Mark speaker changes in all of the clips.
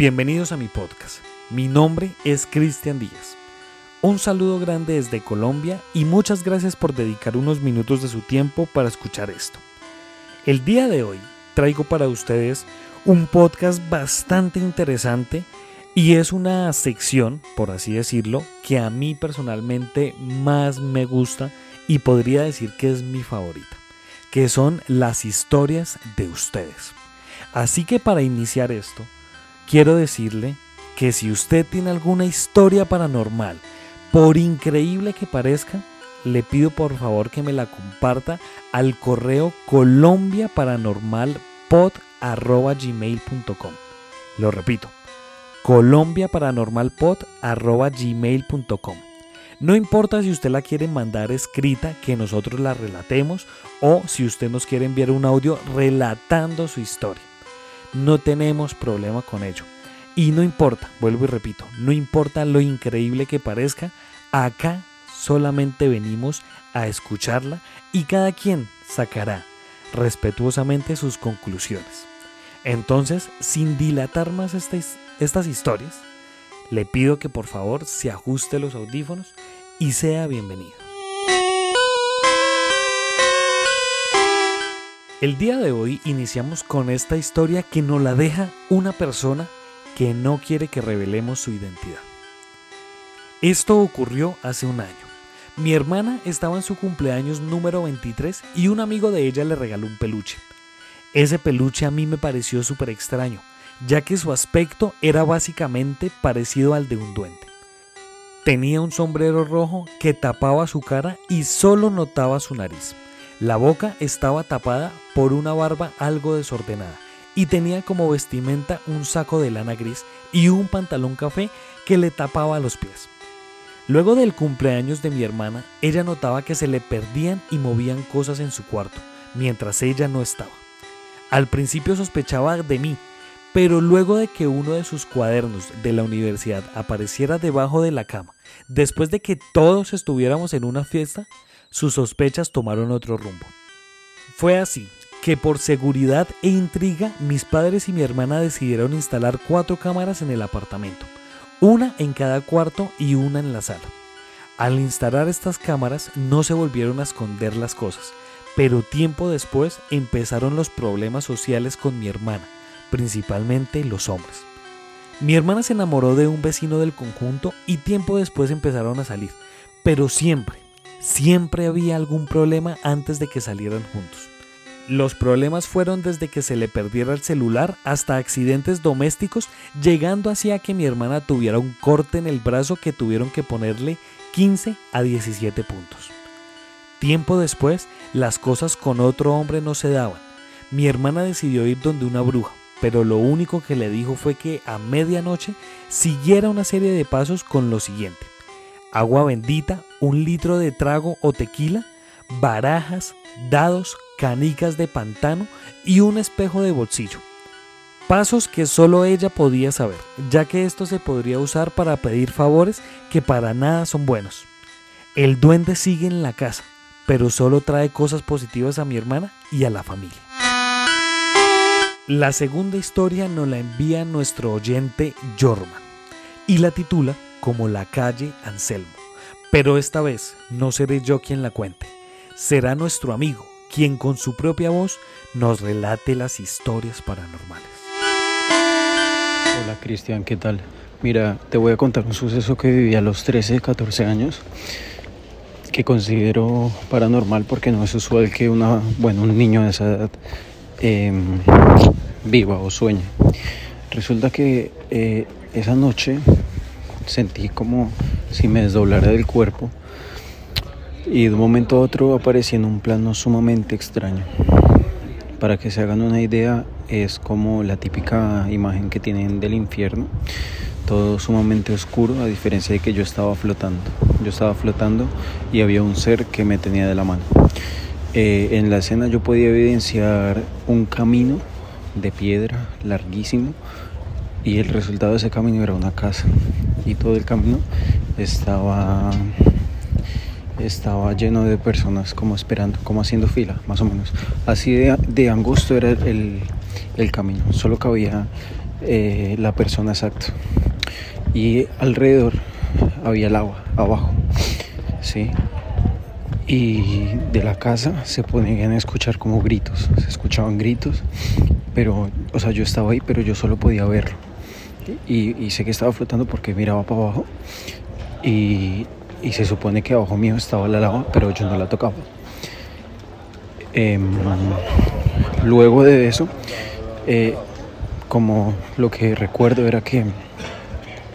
Speaker 1: Bienvenidos a mi podcast. Mi nombre es Cristian Díaz. Un saludo grande desde Colombia y muchas gracias por dedicar unos minutos de su tiempo para escuchar esto. El día de hoy traigo para ustedes un podcast bastante interesante y es una sección, por así decirlo, que a mí personalmente más me gusta y podría decir que es mi favorita, que son las historias de ustedes. Así que para iniciar esto, quiero decirle que si usted tiene alguna historia paranormal, por increíble que parezca, le pido por favor que me la comparta al correo colombiaparanormalpod.gmail.com. Lo repito, colombiaparanormalpod.gmail.com. No importa si usted la quiere mandar escrita, que nosotros la relatemos, o si usted nos quiere enviar un audio relatando su historia. No tenemos problema con ello. Y no importa, vuelvo y repito, no importa lo increíble que parezca, acá solamente venimos a escucharla y cada quien sacará respetuosamente sus conclusiones. Entonces, sin dilatar más estas, estas historias, le pido que por favor se ajuste los audífonos y sea bienvenido. El día de hoy iniciamos con esta historia que nos la deja una persona que no quiere que revelemos su identidad. Esto ocurrió hace un año. Mi hermana estaba en su cumpleaños número 23 y un amigo de ella le regaló un peluche. Ese peluche a mí me pareció súper extraño, ya que su aspecto era básicamente parecido al de un duende. Tenía un sombrero rojo que tapaba su cara y solo notaba su nariz. La boca estaba tapada por una barba algo desordenada y tenía como vestimenta un saco de lana gris y un pantalón café que le tapaba los pies. Luego del cumpleaños de mi hermana, ella notaba que se le perdían y movían cosas en su cuarto, mientras ella no estaba. Al principio sospechaba de mí, pero luego de que uno de sus cuadernos de la universidad apareciera debajo de la cama, después de que todos estuviéramos en una fiesta, sus sospechas tomaron otro rumbo. Fue así que por seguridad e intriga mis padres y mi hermana decidieron instalar cuatro cámaras en el apartamento una en cada cuarto y una en la sala. Al instalar estas cámaras no se volvieron a esconder las cosas, pero tiempo después empezaron los problemas sociales con mi hermana, principalmente los hombres. Mi hermana se enamoró de un vecino del conjunto y tiempo después empezaron a salir, pero siempre, siempre había algún problema antes de que salieran juntos. Los problemas fueron desde que se le perdiera el celular hasta accidentes domésticos, llegando así a que mi hermana tuviera un corte en el brazo que tuvieron que ponerle 15 a 17 puntos. Tiempo después, las cosas con otro hombre no se daban. Mi hermana decidió ir donde una bruja, pero lo único que le dijo fue que a medianoche siguiera una serie de pasos con lo siguiente. Agua bendita, un litro de trago o tequila, barajas, dados, canicas de pantano y un espejo de bolsillo. Pasos que solo ella podía saber, ya que esto se podría usar para pedir favores que para nada son buenos. El duende sigue en la casa, pero solo trae cosas positivas a mi hermana y a la familia. La segunda historia nos la envía nuestro oyente Jorman y la titula como La calle Anselmo. Pero esta vez no seré yo quien la cuente, será nuestro amigo quien con su propia voz nos relate las historias paranormales.
Speaker 2: Hola Cristian, ¿qué tal? Mira, te voy a contar un suceso que viví a los 13, 14 años que considero paranormal porque no es usual que una, bueno, un niño de esa edad em, viva o sueñe. Resulta que eh, esa noche sentí como si me desdoblara del cuerpo y de un momento a otro aparecía en un plano sumamente extraño. Para que se hagan una idea, es como la típica imagen que tienen del infierno, todo sumamente oscuro, a diferencia de que yo estaba flotando. Yo estaba flotando y había un ser que me tenía de la mano. Eh, en la escena yo podía evidenciar un camino de piedra larguísimo y el resultado de ese camino era una casa y todo el camino estaba estaba lleno de personas como esperando, como haciendo fila, más o menos. Así de, de angosto era el, el camino, solo cabía eh, la persona exacta. Y alrededor había el agua, abajo. ¿sí? Y de la casa se ponían a escuchar como gritos, se escuchaban gritos, pero, o sea, yo estaba ahí, pero yo solo podía verlo. Y, sé que estaba flotando porque miraba para abajo y, y se supone que abajo mío estaba la lava, pero yo no la tocaba. Em, luego de eso, eh, como lo que recuerdo era que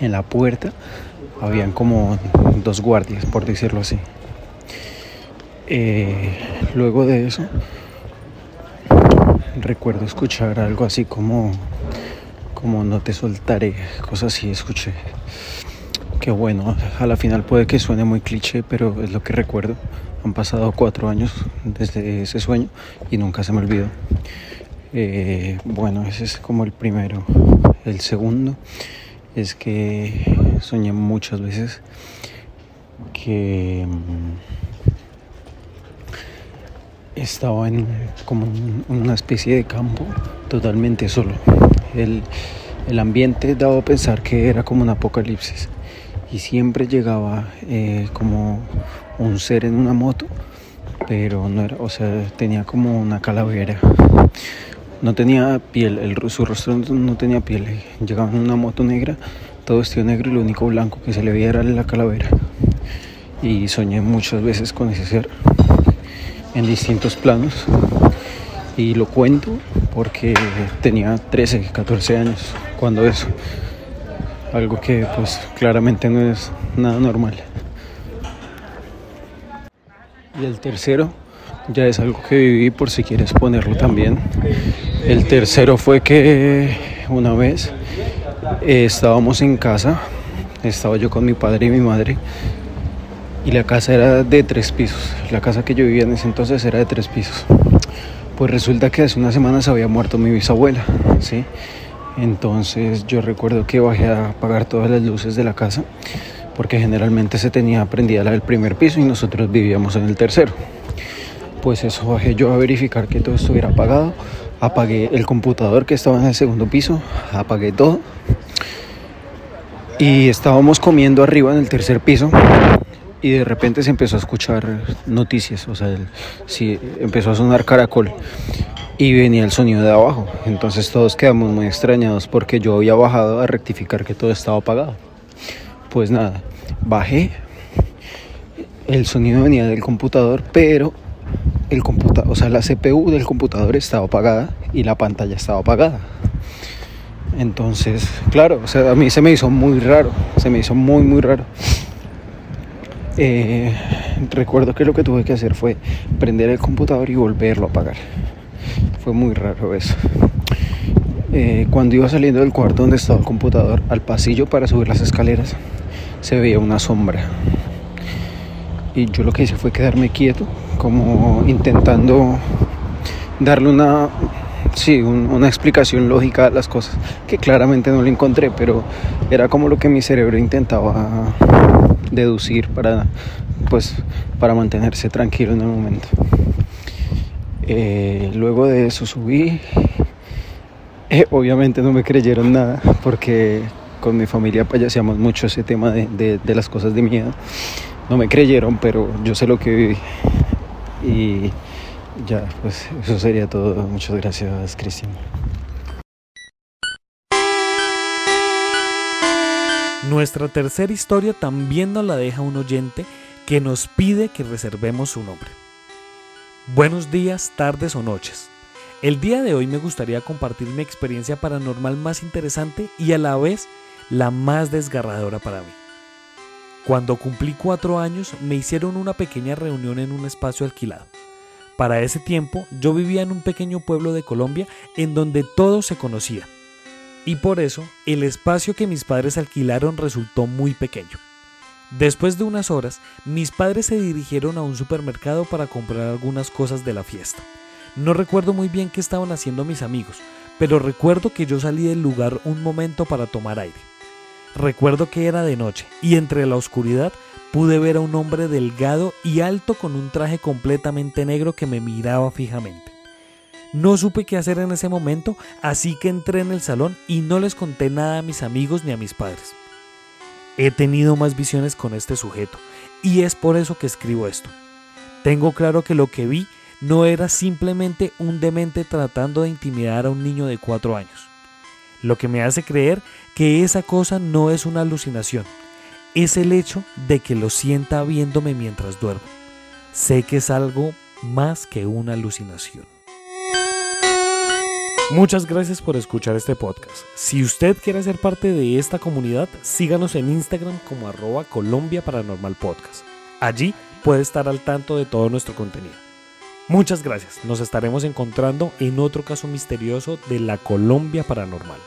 Speaker 2: en la puerta habían como dos guardias, por decirlo así. Eh, luego de eso, recuerdo escuchar algo así como, como no te soltaré, cosas así escuché. Que bueno, a la final puede que suene muy cliché, pero es lo que recuerdo. Han pasado cuatro años desde ese sueño y nunca se me olvidó. Eh, bueno, ese es como el primero. El segundo es que soñé muchas veces que mm, estaba en como una especie de campo totalmente solo. El, el ambiente daba a pensar que era como un apocalipsis y siempre llegaba eh, como un ser en una moto, pero no era, o sea, tenía como una calavera. No tenía piel, el, su rostro no tenía piel. Llegaba en una moto negra, todo vestido negro y lo único blanco que se le veía era la calavera. Y soñé muchas veces con ese ser en distintos planos. Y lo cuento porque tenía 13, 14 años cuando eso algo que pues claramente no es nada normal. Y el tercero ya es algo que viví por si quieres ponerlo también. El tercero fue que una vez eh, estábamos en casa, estaba yo con mi padre y mi madre y la casa era de tres pisos. La casa que yo vivía en ese entonces era de tres pisos. Pues resulta que hace unas semanas había muerto mi bisabuela, ¿sí? Entonces yo recuerdo que bajé a apagar todas las luces de la casa porque generalmente se tenía prendida la del primer piso y nosotros vivíamos en el tercero. Pues eso bajé yo a verificar que todo estuviera apagado. Apagué el computador que estaba en el segundo piso, apagué todo. Y estábamos comiendo arriba en el tercer piso y de repente se empezó a escuchar noticias, o sea, sí, empezó a sonar caracol y venía el sonido de abajo. Entonces todos quedamos muy extrañados porque yo había bajado a rectificar que todo estaba apagado. Pues nada, bajé. El sonido venía del computador, pero el computador, o sea, la CPU del computador estaba apagada y la pantalla estaba apagada. Entonces, claro, o sea, a mí se me hizo muy raro, se me hizo muy, muy raro. Eh, recuerdo que lo que tuve que hacer fue prender el computador y volverlo a apagar. Fue muy raro eso. Eh, cuando iba saliendo del cuarto donde estaba el computador al pasillo para subir las escaleras, se veía una sombra. Y yo lo que hice fue quedarme quieto, como intentando darle una, sí, una explicación lógica a las cosas, que claramente no lo encontré, pero era como lo que mi cerebro intentaba deducir para, pues, para mantenerse tranquilo en el momento. Eh, luego de eso subí. Eh, obviamente no me creyeron nada porque con mi familia payaseamos mucho ese tema de, de, las cosas de miedo. No me creyeron, pero yo sé lo que viví. Y ya, pues eso sería todo. Muchas gracias, Cristian.
Speaker 1: Nuestra tercera historia también nos la deja un oyente que nos pide que reservemos su nombre. Buenos días, tardes o noches. El día de hoy me gustaría compartir mi experiencia paranormal más interesante y a la vez la más desgarradora para mí. Cuando cumplí cuatro años me hicieron una pequeña reunión en un espacio alquilado. Para ese tiempo yo vivía en un pequeño pueblo de Colombia en donde todo se conocía. Y por eso el espacio que mis padres alquilaron resultó muy pequeño. Después de unas horas, mis padres se dirigieron a un supermercado para comprar algunas cosas de la fiesta. No recuerdo muy bien qué estaban haciendo mis amigos, pero recuerdo que yo salí del lugar un momento para tomar aire. Recuerdo que era de noche y entre la oscuridad pude ver a un hombre delgado y alto con un traje completamente negro que me miraba fijamente. No supe qué hacer en ese momento, así que entré en el salón y no les conté nada a mis amigos ni a mis padres. He tenido más visiones con este sujeto y es por eso que escribo esto. Tengo claro que lo que vi no era simplemente un demente tratando de intimidar a un niño de cuatro años. Lo que me hace creer que esa cosa no es una alucinación, es el hecho de que lo sienta viéndome mientras duermo. Sé que es algo más que una alucinación. Muchas gracias por escuchar este podcast. Si usted quiere ser parte de esta comunidad, síganos en Instagram como arroba Colombia Paranormal Podcast. Allí puede estar al tanto de todo nuestro contenido. Muchas gracias. Nos estaremos encontrando en otro caso misterioso de la Colombia Paranormal.